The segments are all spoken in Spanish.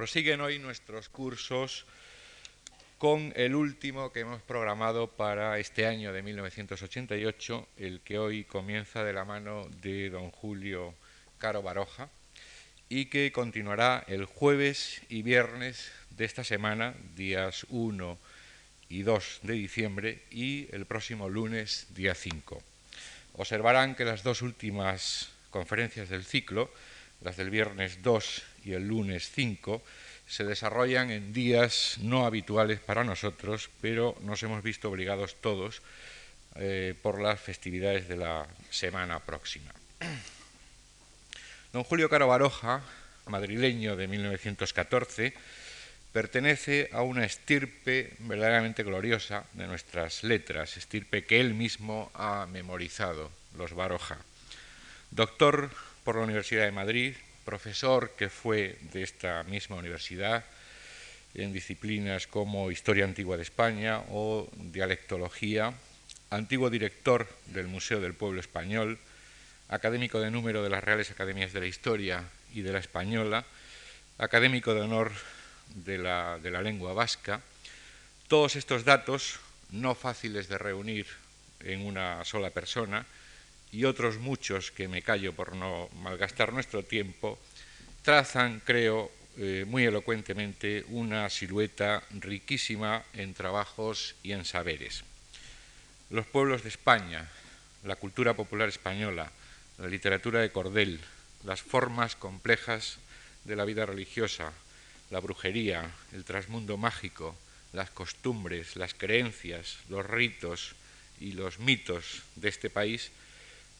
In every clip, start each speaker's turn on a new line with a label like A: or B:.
A: prosiguen hoy nuestros cursos con el último que hemos programado para este año de 1988, el que hoy comienza de la mano de don Julio Caro Baroja y que continuará el jueves y viernes de esta semana, días 1 y 2 de diciembre, y el próximo lunes, día 5. Observarán que las dos últimas conferencias del ciclo, las del viernes 2 y el lunes 5, se desarrollan en días no habituales para nosotros, pero nos hemos visto obligados todos eh, por las festividades de la semana próxima. Don Julio Caro Baroja, madrileño de 1914, pertenece a una estirpe verdaderamente gloriosa de nuestras letras, estirpe que él mismo ha memorizado, los Baroja. Doctor por la Universidad de Madrid, profesor que fue de esta misma universidad en disciplinas como Historia Antigua de España o Dialectología, antiguo director del Museo del Pueblo Español, académico de número de las Reales Academias de la Historia y de la Española, académico de honor de la, de la lengua vasca. Todos estos datos, no fáciles de reunir en una sola persona, y otros muchos que me callo por no malgastar nuestro tiempo, trazan, creo, eh, muy elocuentemente una silueta riquísima en trabajos y en saberes. Los pueblos de España, la cultura popular española, la literatura de cordel, las formas complejas de la vida religiosa, la brujería, el trasmundo mágico, las costumbres, las creencias, los ritos y los mitos de este país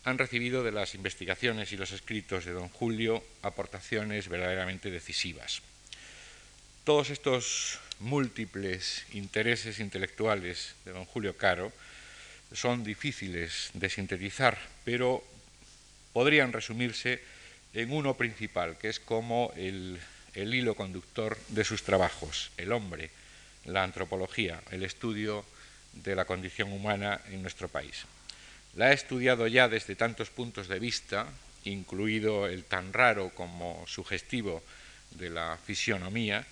A: han recibido de las investigaciones y los escritos de don Julio aportaciones verdaderamente decisivas. Todos estos múltiples intereses intelectuales de don Julio Caro son difíciles de sintetizar, pero podrían resumirse en uno principal, que es como el, el hilo conductor de sus trabajos, el hombre, la antropología, el estudio de la condición humana en nuestro país. La he estudiado ya desde tantos puntos de vista, incluido el tan raro como sugestivo de la fisionomía,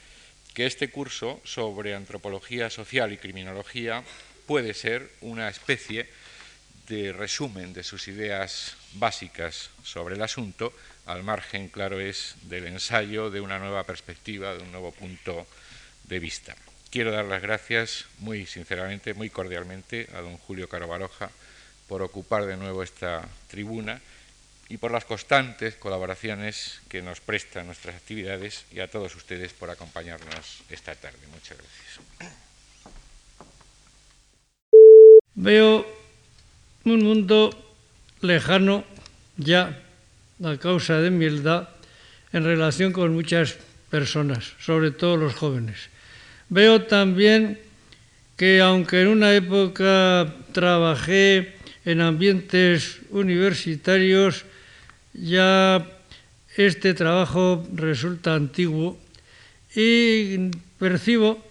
A: que este curso sobre antropología social y criminología puede ser una especie de resumen de sus ideas básicas sobre el asunto, al margen, claro es, del ensayo de una nueva perspectiva, de un nuevo punto de vista. Quiero dar las gracias muy sinceramente, muy cordialmente a don Julio Caro Baroja, por ocupar de nuevo esta tribuna y por las constantes colaboraciones que nos prestan nuestras actividades y a todos ustedes por acompañarnos esta tarde. Muchas gracias.
B: Veo un mundo lejano ya a causa de mi edad en relación con muchas personas, sobre todo los jóvenes. Veo también que aunque en una época trabajé en ambientes universitarios ya este trabajo resulta antiguo y percibo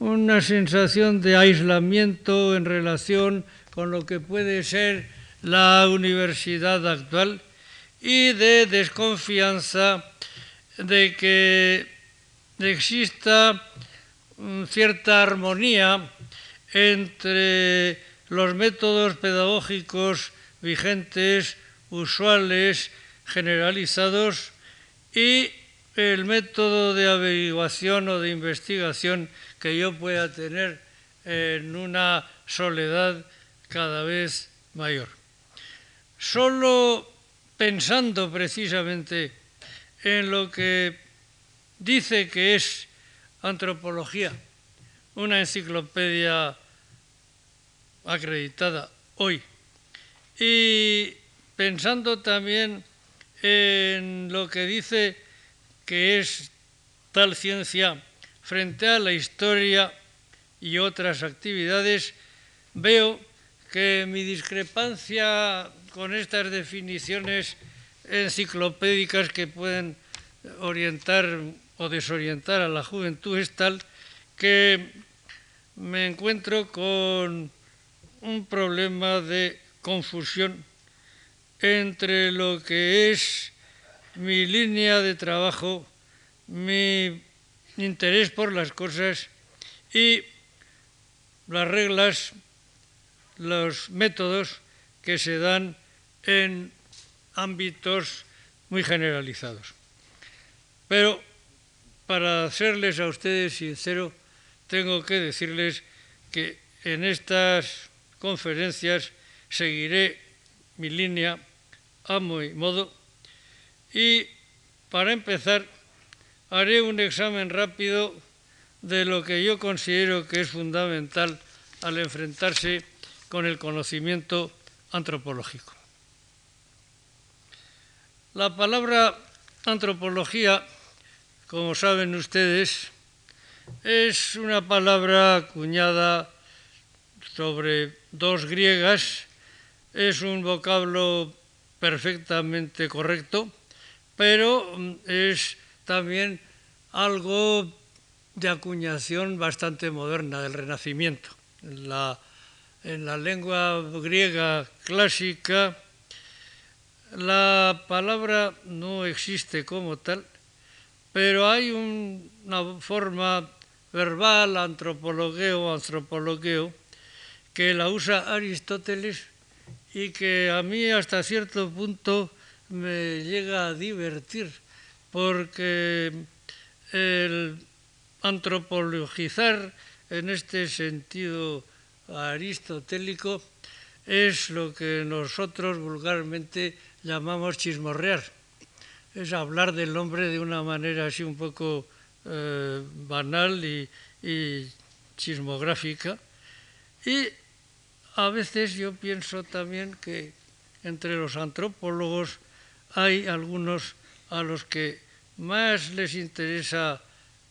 B: una sensación de aislamiento en relación con lo que puede ser la universidad actual y de desconfianza de que exista cierta armonía entre los métodos pedagógicos vigentes, usuales, generalizados y el método de averiguación o de investigación que yo pueda tener en una soledad cada vez mayor. Solo pensando precisamente en lo que dice que es antropología, una enciclopedia acreditada hoy. Y pensando también en lo que dice que es tal ciencia frente a la historia y otras actividades, veo que mi discrepancia con estas definiciones enciclopédicas que pueden orientar o desorientar a la juventud es tal que me encuentro con un problema de confusión entre lo que es mi línea de trabajo, mi interés por las cosas y las reglas, los métodos que se dan en ámbitos muy generalizados. Pero para serles a ustedes sincero, tengo que decirles que en estas conferencias seguiré mi línea a mi modo y para empezar haré un examen rápido de lo que yo considero que es fundamental al enfrentarse con el conocimiento antropológico. La palabra antropología, como saben ustedes, es una palabra acuñada sobre dos griegas, es un vocablo perfectamente correcto, pero mm, es también algo de acuñación bastante moderna del Renacimiento. En la, en la lengua griega clásica la palabra no existe como tal, pero hay una forma verbal, antropologueo, antropologueo, que la usa Aristóteles y que a mí hasta cierto punto me llega a divertir, porque el antropologizar en este sentido aristotélico es lo que nosotros vulgarmente llamamos chismorrear. Es hablar del hombre de una manera así un poco eh, banal y, y chismográfica. Y a veces yo pienso también que entre los antropólogos hay algunos a los que más les interesa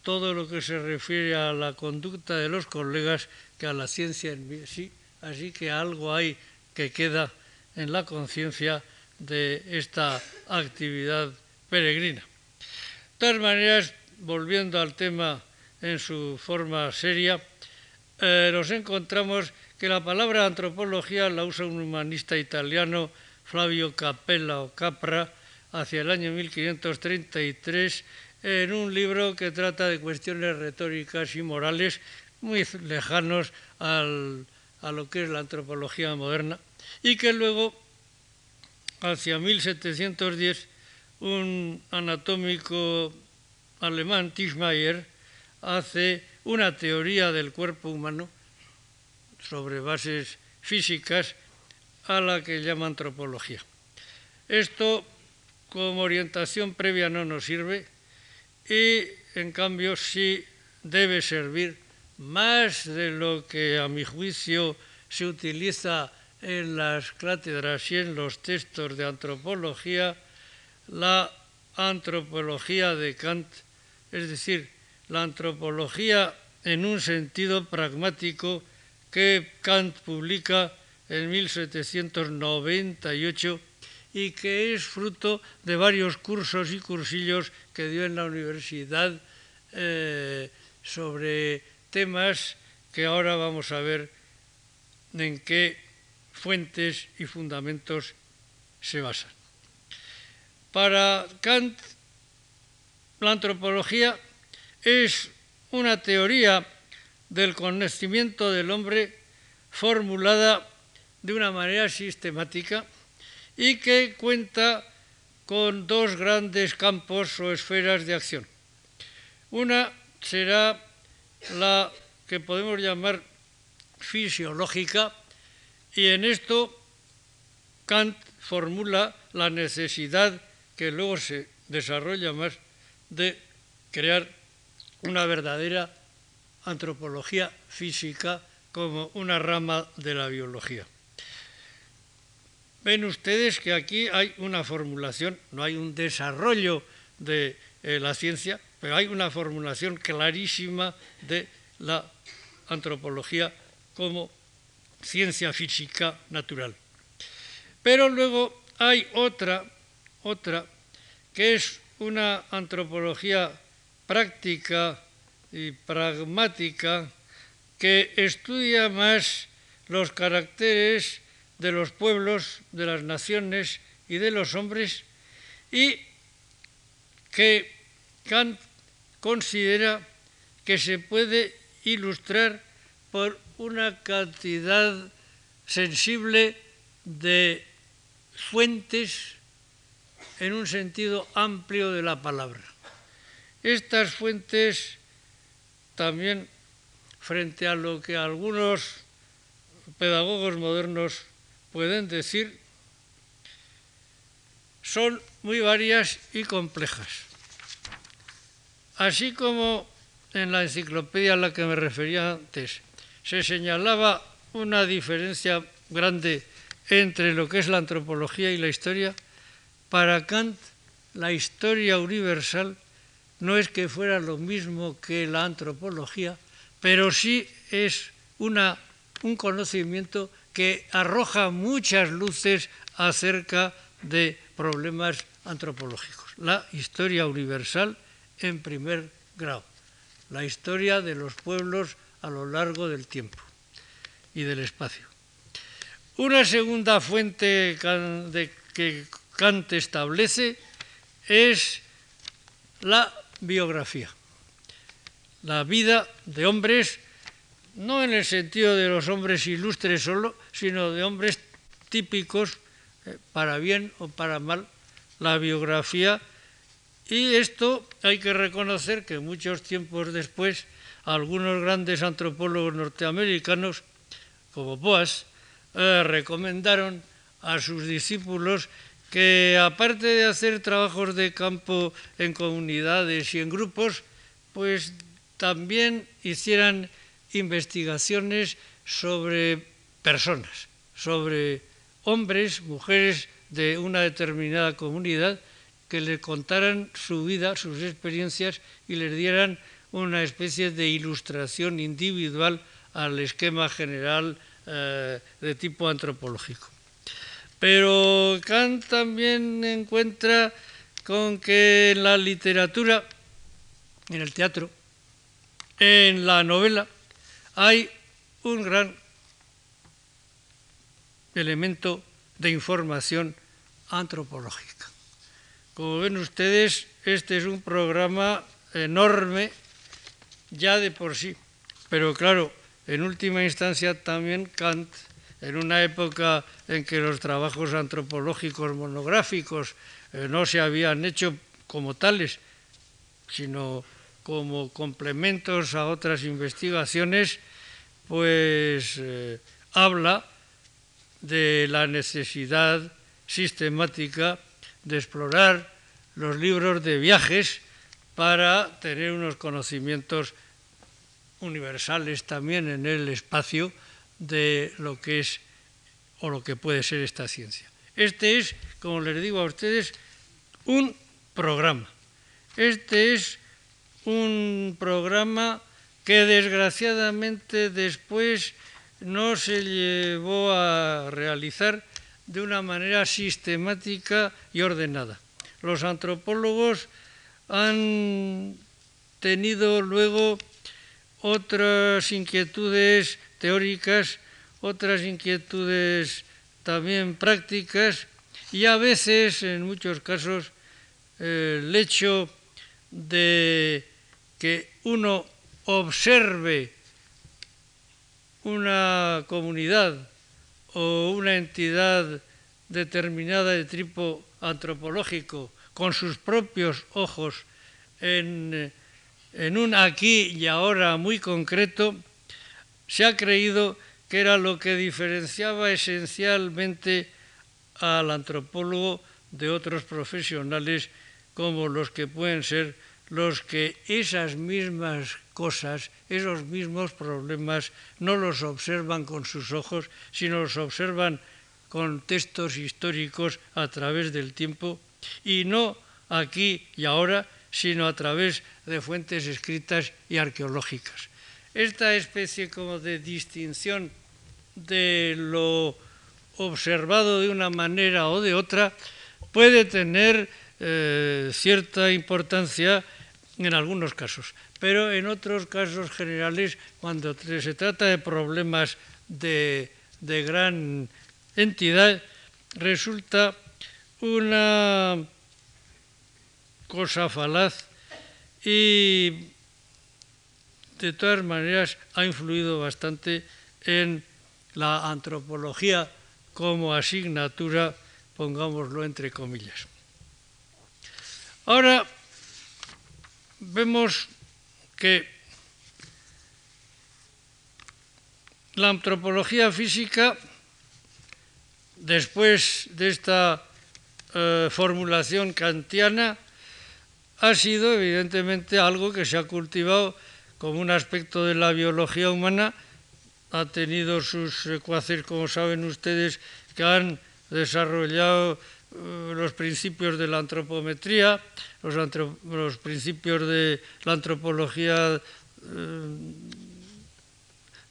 B: todo lo que se refiere a la conducta de los colegas que a la ciencia en sí. Así que algo hay que queda en la conciencia de esta actividad peregrina. De todas maneras, volviendo al tema en su forma seria, eh, nos encontramos que la palabra antropología la usa un humanista italiano, Flavio Capella o Capra, hacia el año 1533, en un libro que trata de cuestiones retóricas y morales muy lejanos a lo que es la antropología moderna, y que luego hacia 1710, un anatómico alemán, Tischmeier, hace una teoría del cuerpo humano sobre bases físicas a la que llama antropología. Esto como orientación previa no nos sirve y en cambio sí debe servir más de lo que a mi juicio se utiliza en las cátedras y en los textos de antropología la antropología de Kant, es decir, la antropología en un sentido pragmático que Kant publica en 1798 y que es fruto de varios cursos y cursillos que dio en la universidad eh, sobre temas que ahora vamos a ver en qué fuentes y fundamentos se basan. Para Kant, la antropología es una teoría del conocimiento del hombre formulada de una manera sistemática y que cuenta con dos grandes campos o esferas de acción. Una será la que podemos llamar fisiológica, y en esto Kant formula la necesidad que luego se desarrolla más de crear una verdadera antropología física como una rama de la biología. Ven ustedes que aquí hay una formulación, no hay un desarrollo de eh, la ciencia, pero hay una formulación clarísima de la antropología como ciencia física natural. Pero luego hay otra, otra, que es una antropología práctica y pragmática que estudia más los caracteres de los pueblos, de las naciones y de los hombres y que Kant considera que se puede ilustrar por una cantidad sensible de fuentes en un sentido amplio de la palabra. Estas fuentes también, frente a lo que algunos pedagogos modernos pueden decir, son muy varias y complejas. Así como en la enciclopedia a la que me refería antes se señalaba una diferencia grande entre lo que es la antropología y la historia, para Kant la historia universal no es que fuera lo mismo que la antropología, pero sí es una, un conocimiento que arroja muchas luces acerca de problemas antropológicos. La historia universal en primer grado, la historia de los pueblos a lo largo del tiempo y del espacio. Una segunda fuente que Kant establece es la biografía, la vida de hombres, no en el sentido de los hombres ilustres solo, sino de hombres típicos, eh, para bien o para mal, la biografía. Y esto hay que reconocer que muchos tiempos después, algunos grandes antropólogos norteamericanos, como Boas, eh, recomendaron a sus discípulos que aparte de hacer trabajos de campo en comunidades y en grupos, pues también hicieran investigaciones sobre personas, sobre hombres, mujeres de una determinada comunidad, que le contaran su vida, sus experiencias y les dieran una especie de ilustración individual al esquema general eh, de tipo antropológico. Pero Kant también encuentra con que en la literatura, en el teatro, en la novela, hay un gran elemento de información antropológica. Como ven ustedes, este es un programa enorme ya de por sí, pero claro, en última instancia también Kant en una época en que los trabajos antropológicos monográficos eh, no se habían hecho como tales, sino como complementos a otras investigaciones, pues eh, habla de la necesidad sistemática de explorar los libros de viajes para tener unos conocimientos universales también en el espacio de lo que es o lo que puede ser esta ciencia. Este es, como les digo a ustedes, un programa. Este es un programa que desgraciadamente después no se llevó a realizar de una manera sistemática y ordenada. Los antropólogos han tenido luego otras inquietudes teóricas, otras inquietudes también prácticas y a veces, en muchos casos, el hecho de que uno observe una comunidad o una entidad determinada de tipo antropológico con sus propios ojos en, un aquí y ahora muy concreto, se ha creído que era lo que diferenciaba esencialmente al antropólogo de otros profesionales como los que pueden ser los que esas mismas cosas, esos mismos problemas, no los observan con sus ojos, sino los observan con textos históricos a través del tiempo. Y no aquí y ahora, sino a través de fuentes escritas y arqueológicas esta especie como de distinción de lo observado de una manera o de otra puede tener eh, cierta importancia en algunos casos, pero en otros casos generales, cuando se trata de problemas de, de gran entidad, resulta una cosa falaz y de todas maneras ha influido bastante en la antropología como asignatura, pongámoslo entre comillas. Ahora vemos que la antropología física, después de esta eh, formulación kantiana, ha sido evidentemente algo que se ha cultivado como un aspecto de la biología humana, ha tenido sus secuaces, como saben ustedes, que han desarrollado eh, los principios de la antropometría, los, principios de la antropología eh,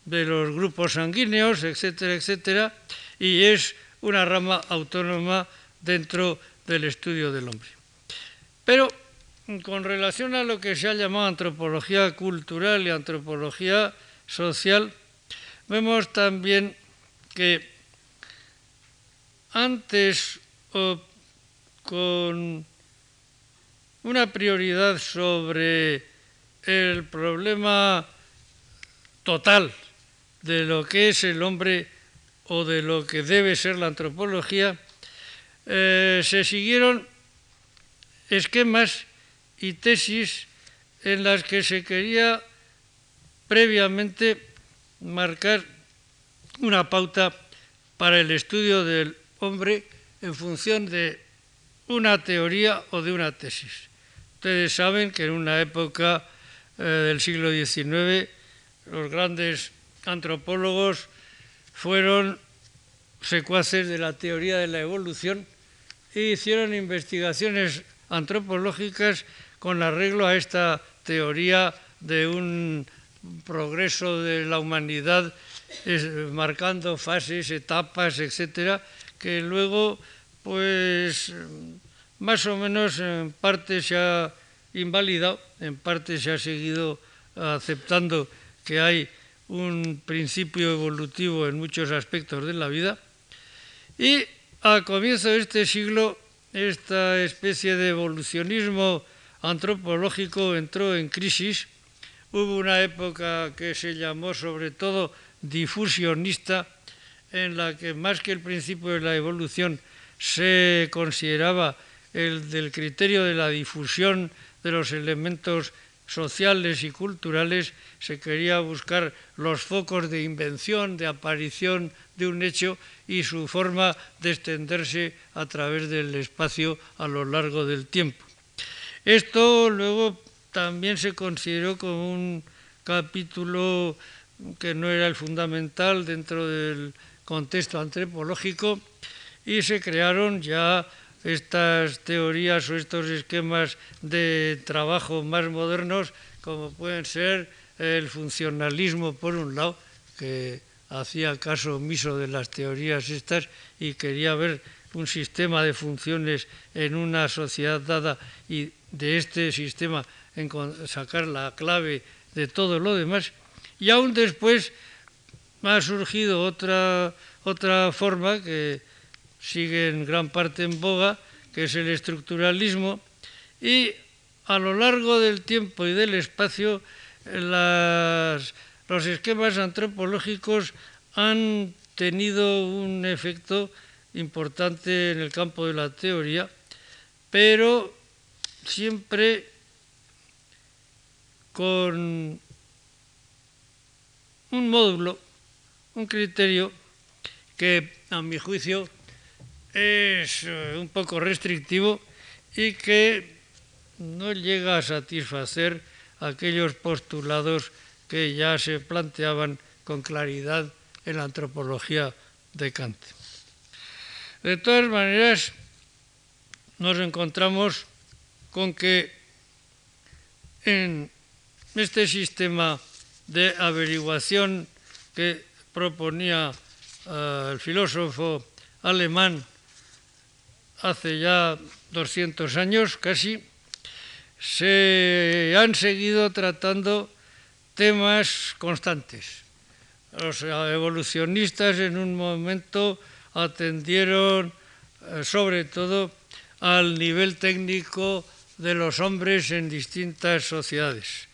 B: de los grupos sanguíneos, etcétera, etcétera, y es una rama autónoma dentro del estudio del hombre. Pero con relación a lo que se ha llamado antropología cultural y antropología social, vemos también que antes o con una prioridad sobre el problema total de lo que es el hombre o de lo que debe ser la antropología, eh, se siguieron esquemas y tesis en las que se quería previamente marcar una pauta para el estudio del hombre en función de una teoría o de una tesis. Ustedes saben que en una época eh, del siglo XIX los grandes antropólogos fueron secuaces de la teoría de la evolución e hicieron investigaciones antropológicas con arreglo a esta teoría de un progreso de la humanidad marcando fases, etapas, etcétera, que luego, pues, más o menos en parte se ha invalidado, en parte se ha seguido aceptando que hay un principio evolutivo en muchos aspectos de la vida. Y a comienzo de este siglo, esta especie de evolucionismo antropológico entró en crisis. Hubo una época que se llamó sobre todo difusionista, en la que más que el principio de la evolución se consideraba el del criterio de la difusión de los elementos sociales y culturales, se quería buscar los focos de invención, de aparición de un hecho y su forma de extenderse a través del espacio a lo largo del tiempo. Esto luego también se consideró como un capítulo que no era el fundamental dentro del contexto antropológico y se crearon ya estas teorías o estos esquemas de trabajo más modernos como pueden ser el funcionalismo por un lado, que hacía caso omiso de las teorías estas y quería ver un sistema de funciones en una sociedad dada y de este sistema sacar la clave de todo lo demás. Y aún después ha surgido otra, otra forma que sigue en gran parte en boga, que es el estructuralismo, y a lo largo del tiempo y del espacio los esquemas antropológicos han tenido un efecto importante en el campo de la teoría, pero siempre con un módulo, un criterio que a mi juicio es eh, un poco restrictivo y que no llega a satisfacer aquellos postulados que ya se planteaban con claridad en la antropología de Kant. De todas maneras, nos encontramos con que en este sistema de averiguación que proponía eh, el filósofo alemán hace ya 200 años casi, se han seguido tratando temas constantes. Los evolucionistas en un momento atendieron eh, sobre todo al nivel técnico de los hombres en distintas sociedades.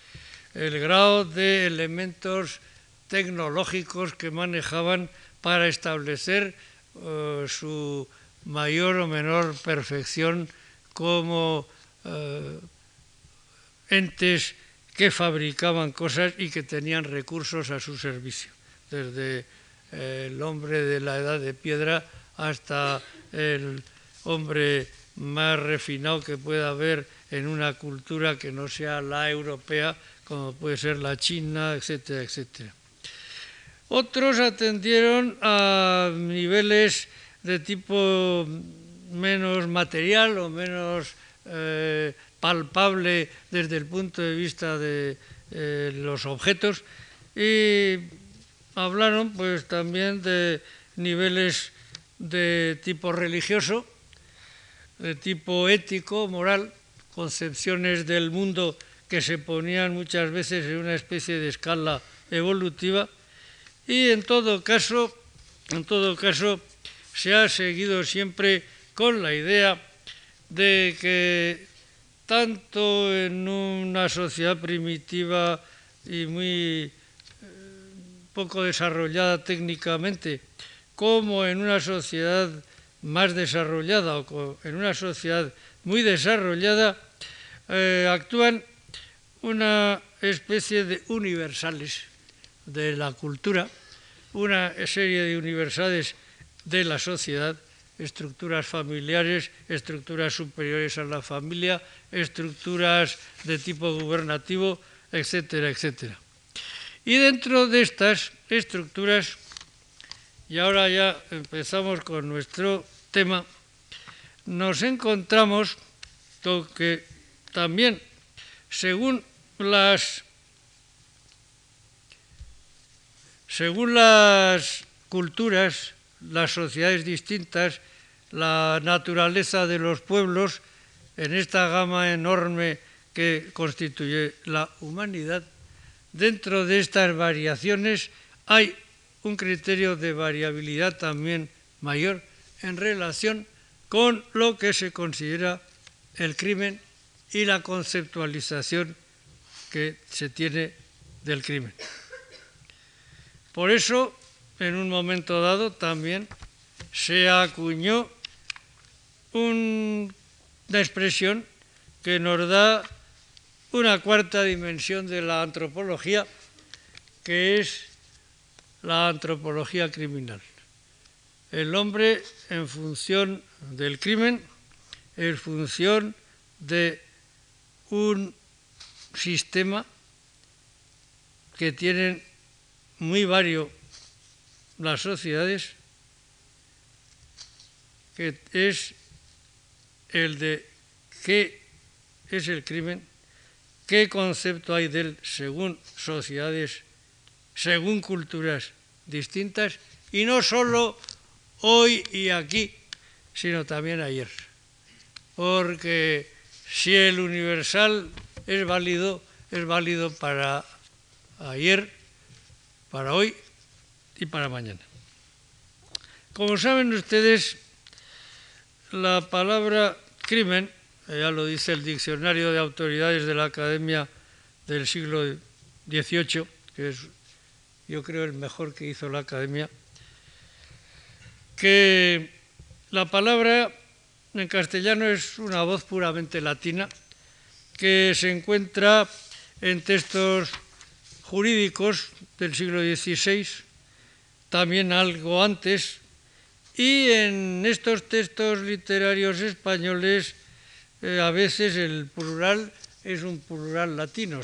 B: el grado de elementos tecnológicos que manejaban para establecer eh, su mayor o menor perfección como eh, entes que fabricaban cosas y que tenían recursos a su servicio, desde eh, el hombre de la edad de piedra hasta el hombre más refinado que pueda haber en una cultura que no sea la europea, como puede ser la china, etcétera, etcétera. Otros atendieron a niveles de tipo menos material o menos eh, palpable desde el punto de vista de eh, los objetos y hablaron pues también de niveles de tipo religioso, de tipo ético, moral, concepciones del mundo que se ponían muchas veces en una especie de escala evolutiva. Y en todo caso, en todo caso se ha seguido siempre con la idea de que tanto en una sociedad primitiva y muy eh, poco desarrollada técnicamente, como en una sociedad más desarrollada o en una sociedad muy desarrollada, eh, actúan una especie de universales de la cultura, una serie de universales de la sociedad, estructuras familiares, estructuras superiores a la familia, estructuras de tipo gubernativo, etcétera, etcétera. Y dentro de estas estructuras, y ahora ya empezamos con nuestro tema, nos encontramos con que también, según las según las culturas las sociedades distintas, la naturaleza de los pueblos, en esta gama enorme que constituye la humanidad, dentro de estas variaciones hay un criterio de variabilidad también mayor en relación con lo que se considera el crimen y la conceptualización que se tiene del crimen. Por eso en un momento dado también se acuñó una expresión que nos da una cuarta dimensión de la antropología, que es la antropología criminal. El hombre en función del crimen, en función de un sistema que tiene muy varios las sociedades, que es el de qué es el crimen, qué concepto hay de él según sociedades, según culturas distintas, y no solo hoy y aquí, sino también ayer. Porque si el universal es válido, es válido para ayer, para hoy y para mañana. Como saben ustedes, la palabra crimen, ya lo dice el diccionario de autoridades de la Academia del siglo XVIII, que es yo creo el mejor que hizo la Academia, que la palabra en castellano es una voz puramente latina que se encuentra en textos jurídicos del siglo XVI, también algo antes, y en estos textos literarios españoles eh, a veces el plural es un plural latino,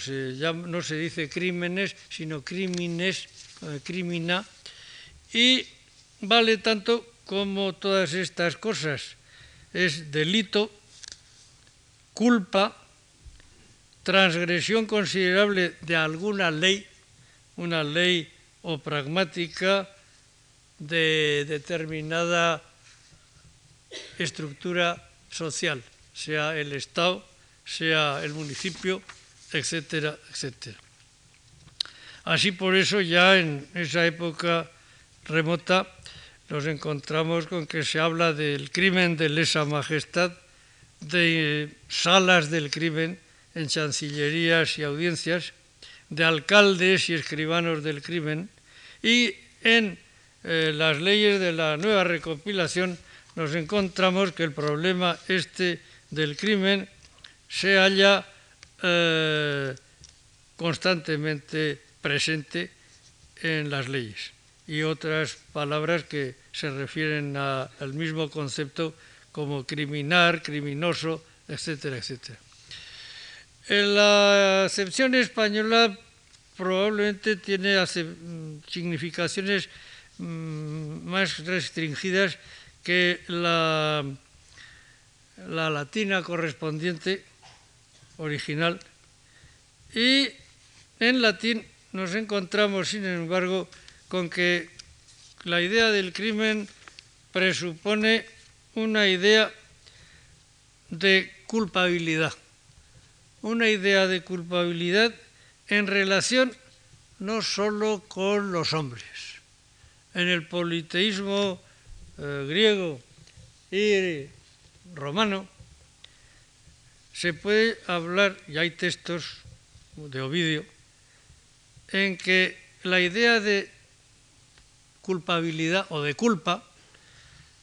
B: no se dice crímenes, sino crímenes, eh, crímina, y vale tanto como todas estas cosas. Es delito, culpa, transgresión considerable de alguna ley, una ley o pragmática, de determinada estructura social, sea el Estado, sea el municipio, etcétera, etcétera. Así por eso ya en esa época remota nos encontramos con que se habla del crimen de lesa majestad, de salas del crimen en chancillerías y audiencias, de alcaldes y escribanos del crimen y en eh, las leyes de la nueva recopilación nos encontramos que el problema este del crimen se halla eh, constantemente presente en las leyes y otras palabras que se refieren al mismo concepto como criminal, criminoso, etcétera, etcétera. En la acepción española probablemente tiene significaciones mm, más restringidas que la, la latina correspondiente original y en latín nos encontramos, sin embargo, con que la idea del crimen presupone una idea de culpabilidad una idea de culpabilidad en relación no solo con los hombres. En el politeísmo eh, griego y romano se puede hablar, y hay textos de Ovidio, en que la idea de culpabilidad o de culpa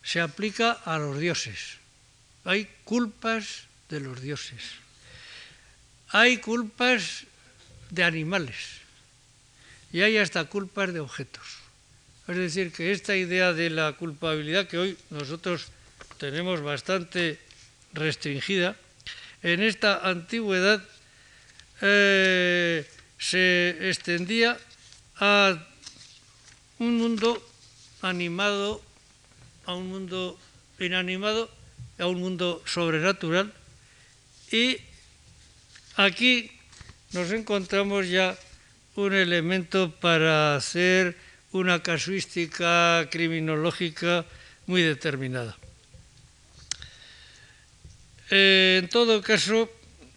B: se aplica a los dioses. Hay culpas de los dioses hay culpas de animales y hay hasta culpas de objetos. Es decir, que esta idea de la culpabilidad que hoy nosotros tenemos bastante restringida, en esta antigüedad eh, se extendía a un mundo animado, a un mundo inanimado, a un mundo sobrenatural y Aquí nos encontramos ya un elemento para hacer una casuística criminológica muy determinada. Eh, en todo caso,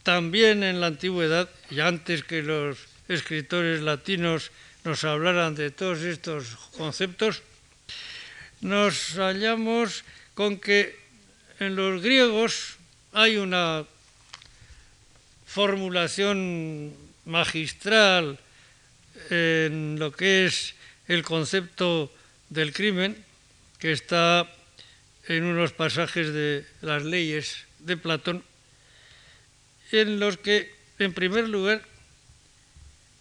B: también en la antigüedad, y antes que los escritores latinos nos hablaran de todos estos conceptos, nos hallamos con que en los griegos hay una formulación magistral en lo que es el concepto del crimen, que está en unos pasajes de las leyes de Platón, en los que, en primer lugar,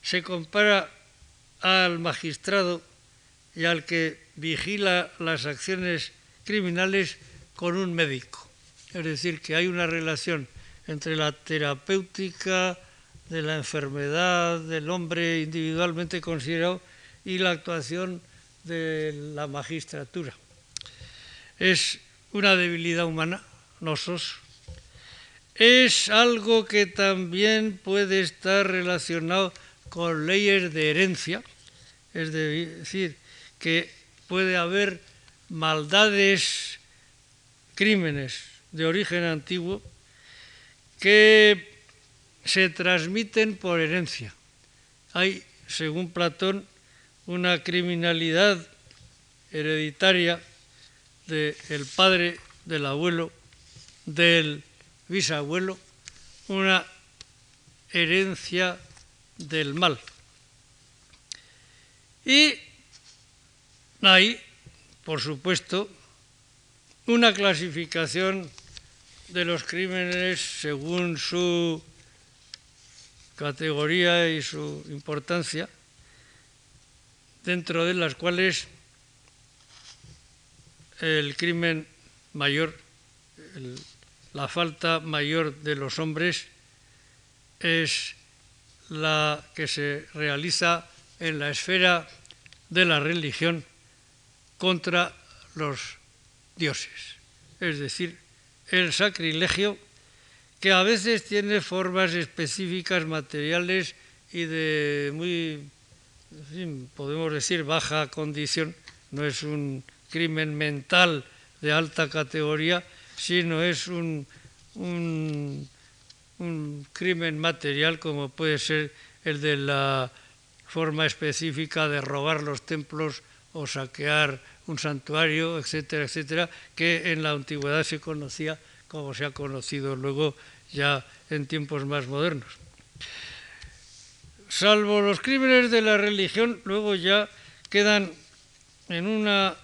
B: se compara al magistrado y al que vigila las acciones criminales con un médico. Es decir, que hay una relación entre la terapéutica de la enfermedad del hombre individualmente considerado y la actuación de la magistratura. Es una debilidad humana, nosos. Es algo que también puede estar relacionado con leyes de herencia, es decir, que puede haber maldades, crímenes de origen antiguo que se transmiten por herencia. Hay, según Platón, una criminalidad hereditaria del padre, del abuelo, del bisabuelo, una herencia del mal. Y hay, por supuesto, una clasificación de los crímenes según su categoría y su importancia, dentro de las cuales el crimen mayor, la falta mayor de los hombres es la que se realiza en la esfera de la religión contra los dioses, es decir, el sacrilegio, que a veces tiene formas específicas materiales y de muy, podemos decir, baja condición, no es un crimen mental de alta categoría, sino es un, un, un crimen material como puede ser el de la forma específica de robar los templos o saquear un santuario, etcétera, etcétera, que en la antigüedad se conocía como se ha conocido luego ya en tiempos más modernos. salvo los crímenes de la religión, luego ya quedan en una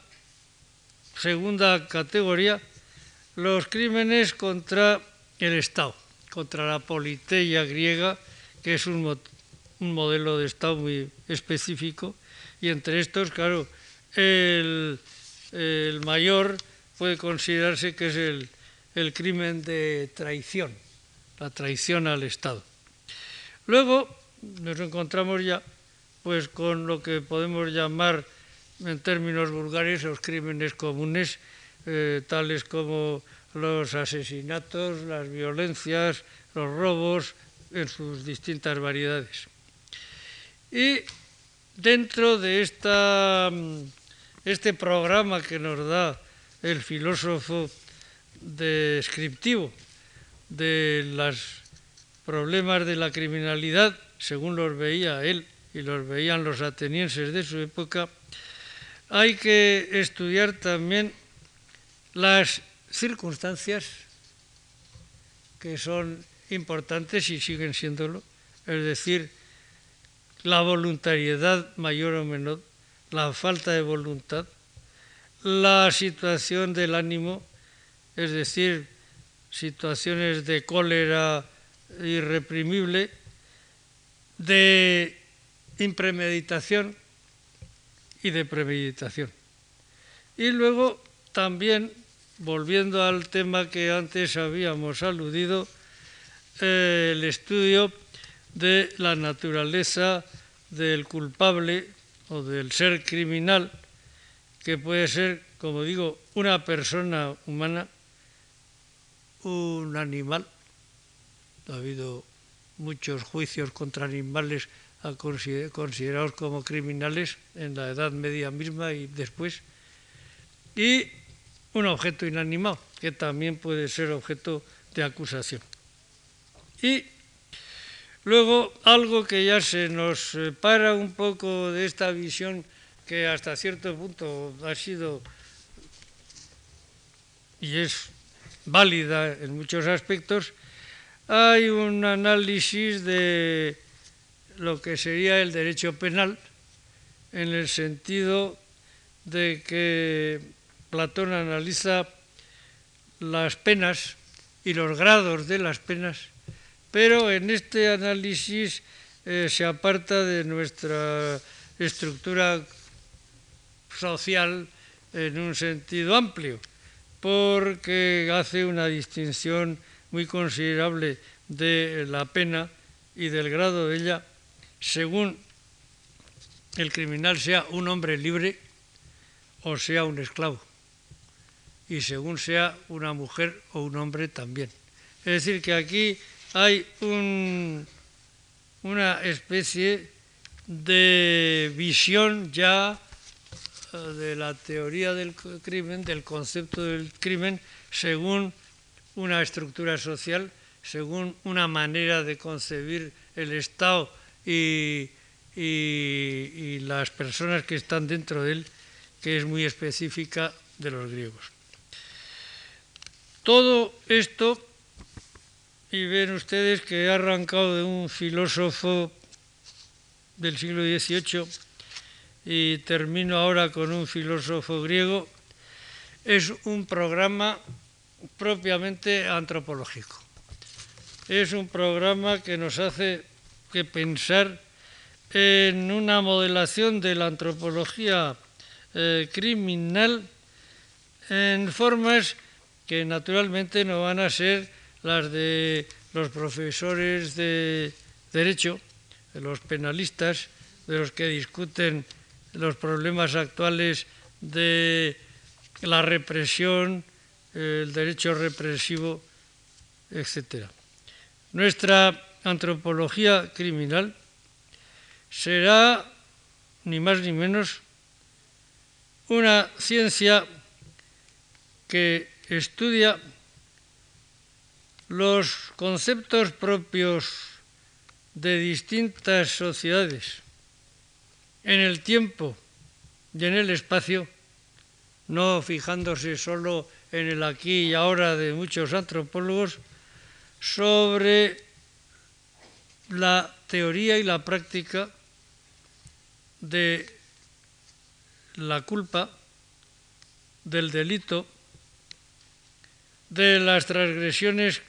B: segunda categoría los crímenes contra el Estado, contra la politeia griega, que es un, modelo de Estado muy específico, y entre estos, claro, el, mayor puede considerarse que es el, el crimen de traición, la traición al Estado. Luego nos encontramos ya pues con lo que podemos llamar en términos vulgares los crímenes comunes, eh, tales como los asesinatos, las violencias, los robos en sus distintas variedades. Y dentro de esta, mm, este programa que nos da el filósofo descriptivo de los problemas de la criminalidad, según los veía él y los veían los atenienses de su época, hay que estudiar también las circunstancias que son importantes y siguen siéndolo, es decir, la voluntariedad mayor o menor, la falta de voluntad, la situación del ánimo, es decir, situaciones de cólera irreprimible, de impremeditación y de premeditación. Y luego también, volviendo al tema que antes habíamos aludido, eh, el estudio de la naturaleza del culpable o del ser criminal, que puede ser, como digo, una persona humana, un animal. Ha habido muchos juicios contra animales considerados como criminales en la Edad Media misma y después, y un objeto inanimado, que también puede ser objeto de acusación. Y luego algo que ya se nos separa un poco de esta visión que hasta cierto punto ha sido y es válida en muchos aspectos, hay un análisis de lo que sería el derecho penal en el sentido de que Platón analiza las penas y los grados de las penas, pero en este análisis eh, se aparta de nuestra estructura social en un sentido amplio, porque hace una distinción muy considerable de la pena y del grado de ella. Según el criminal sea un hombre libre o sea un esclavo, y según sea una mujer o un hombre también. Es decir, que aquí hay una especie de visión ya eh, de la teoría del crimen, del concepto del crimen, según una estructura social, según una manera de concebir el Estado y, las personas que están dentro de él, que es muy específica de los griegos. Todo esto, y ven ustedes que he arrancado de un filósofo del siglo XVIII y termino ahora con un filósofo griego, es un programa propiamente antropológico. Es un programa que nos hace que pensar en una modelación de la antropología eh, criminal en formas que naturalmente no van a ser las de los profesores de derecho, de los penalistas, de los que discuten los problemas actuales de la represión, el derecho represivo, etc. Nuestra antropología criminal será ni más ni menos una ciencia que estudia los conceptos propios de distintas sociedades en el tiempo y en el espacio, no fijándose solo en el aquí y ahora de muchos antropólogos, sobre la teoría y la práctica de la culpa, del delito, de las transgresiones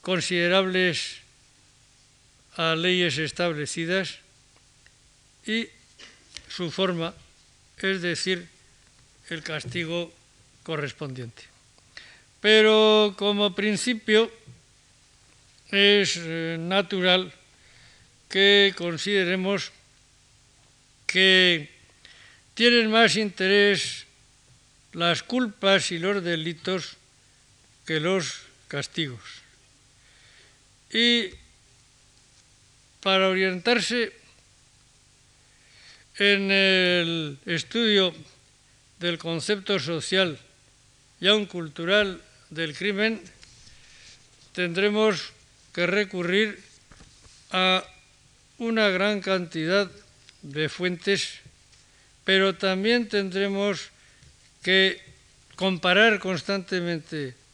B: considerables a leyes establecidas y su forma, es decir, el castigo correspondiente. Pero como principio es eh, natural que consideremos que tienen más interés las culpas y los delitos que los castigos. Y para orientarse en el estudio del concepto social y aún cultural del crimen, tendremos que recurrir a una gran cantidad de fuentes, pero también tendremos que comparar constantemente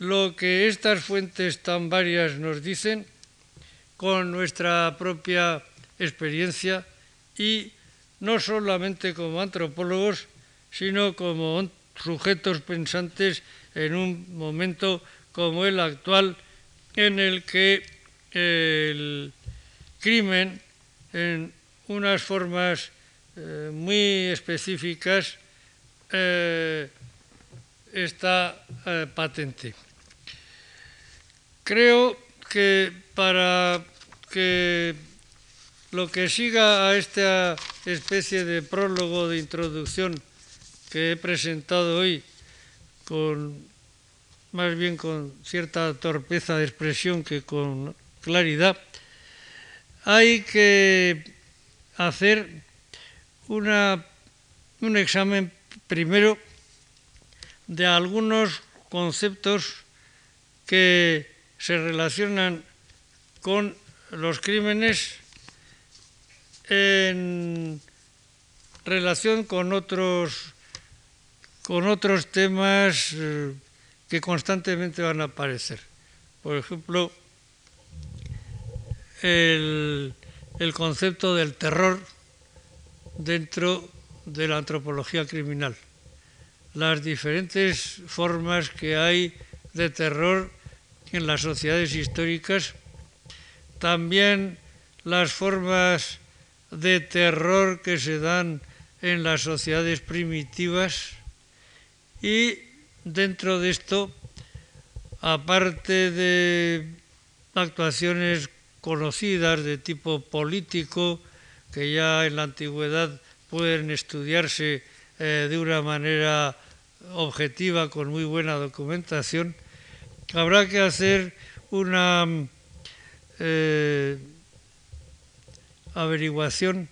B: lo que estas fuentes tan varias nos dicen con nuestra propia experiencia y no solamente como antropólogos, sino como sujetos pensantes en un momento como el actual en el que el crimen en unas formas eh, muy específicas eh, está eh, patente. Creo que para que lo que siga a esta especie de prólogo de introducción que he presentado hoy con más bien con cierta torpeza de expresión que con claridad, hay que hacer una, un examen primero de algunos conceptos que se relacionan con los crímenes en relación con otros, con otros temas eh, que constantemente van a aparecer. Por ejemplo, el, concepto del terror dentro de la antropología criminal, las diferentes formas que hay de terror en las sociedades históricas, también las formas de terror que se dan en las sociedades primitivas y Dentro de esto, aparte de actuaciones conocidas de tipo político, que ya en la antigüedad pueden estudiarse eh, de una manera objetiva, con muy buena documentación, habrá que hacer una eh, averiguación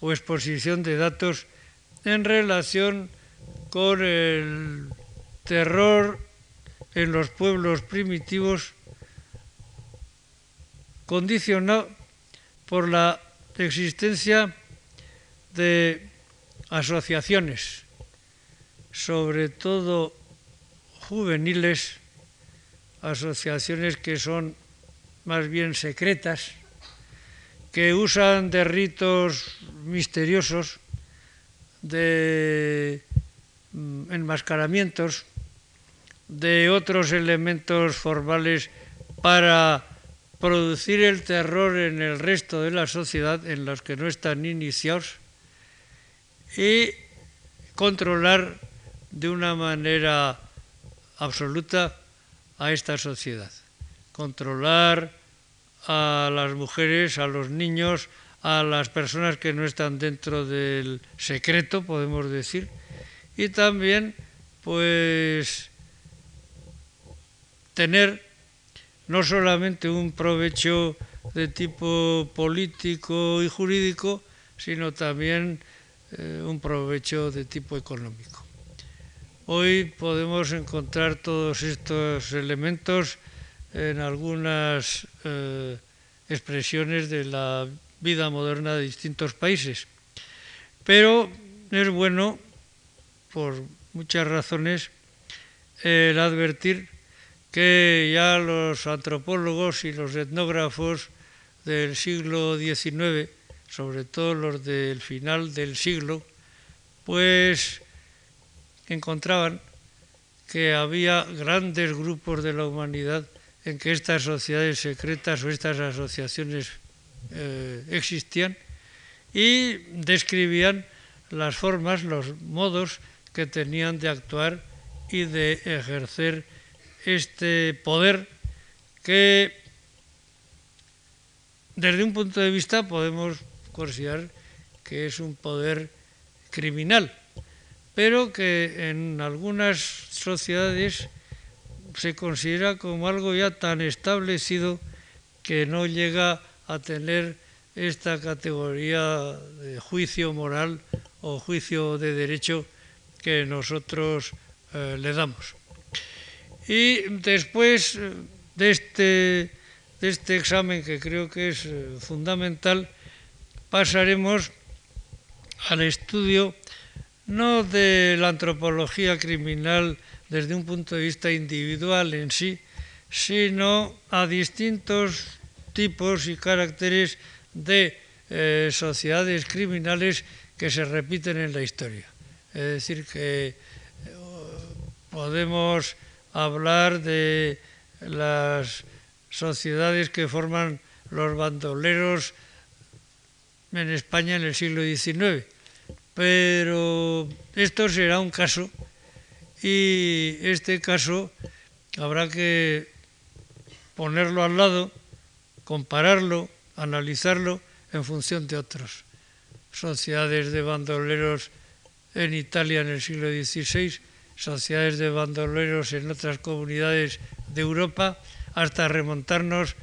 B: o exposición de datos en relación con el terror en los pueblos primitivos condicionado por la existencia de asociaciones, sobre todo juveniles, asociaciones que son más bien secretas, que usan de ritos misteriosos, de mm, enmascaramientos, de otros elementos formales para producir el terror en el resto de la sociedad en los que no están iniciados y controlar de una manera absoluta a esta sociedad. Controlar a las mujeres, a los niños, a las personas que no están dentro del secreto, podemos decir, y también pues tener no solamente un provecho de tipo político y jurídico, sino también eh, un provecho de tipo económico. Hoy podemos encontrar todos estos elementos en algunas eh, expresiones de la vida moderna de distintos países. Pero es bueno, por muchas razones, el advertir que ya los antropólogos y los etnógrafos del siglo XIX, sobre todo los del final del siglo, pues encontraban que había grandes grupos de la humanidad en que estas sociedades secretas o estas asociaciones eh, existían y describían las formas, los modos que tenían de actuar y de ejercer este poder que desde un punto de vista podemos considerar que es un poder criminal, pero que en algunas sociedades se considera como algo ya tan establecido que no llega a tener esta categoría de juicio moral o juicio de derecho que nosotros eh, le damos. Y después eh, de este, de este examen, que creo que es eh, fundamental, pasaremos al estudio no de la antropología criminal desde un punto de vista individual en sí, sino a distintos tipos y caracteres de eh, sociedades criminales que se repiten en la historia. Es decir, que eh, podemos hablar de las sociedades que forman los bandoleros en España en el siglo XIX, pero esto será un caso y este caso habrá que ponerlo al lado, compararlo, analizarlo en función de otros. Sociedades de bandoleros en Italia en el siglo XVI, sociedades de bandoleros en otras comunidades de Europa, hasta remontarnos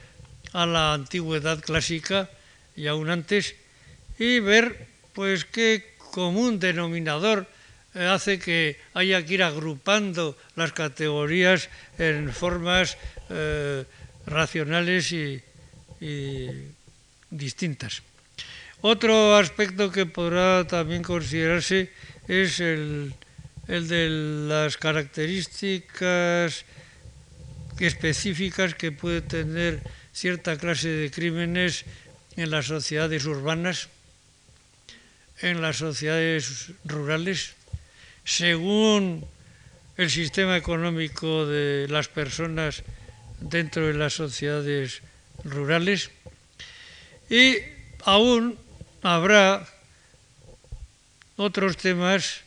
B: a la antigüedad clásica y aún antes, y ver pues qué común denominador eh, hace que haya que ir agrupando las categorías en formas eh, racionales y, distintas. Otro aspecto que podrá también considerarse es el, el de las características específicas que puede tener cierta clase de crímenes en las sociedades urbanas, en las sociedades rurales, según el sistema económico de las personas dentro de las sociedades rurales. Y aún habrá otros temas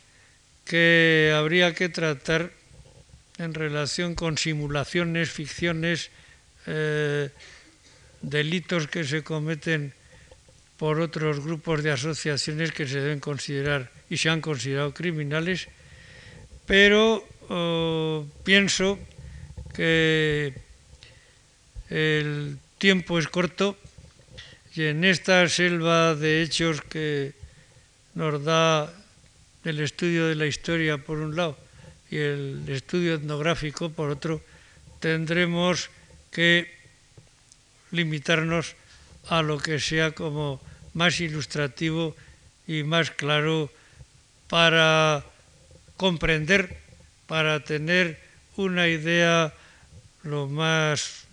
B: que habría que tratar en relación con simulaciones, ficciones, eh, delitos que se cometen por otros grupos de asociaciones que se deben considerar y se han considerado criminales, pero oh, pienso que el tiempo es corto y en esta selva de hechos que nos da el estudio de la historia por un lado y el estudio etnográfico por otro, tendremos que limitarnos a lo que sea como más ilustrativo y más claro para comprender, para tener una idea lo más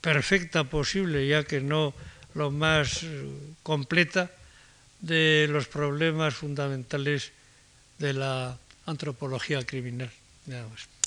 B: perfecta posible, ya que no lo más completa, de los problemas fundamentales de la antropología criminal. Nada más.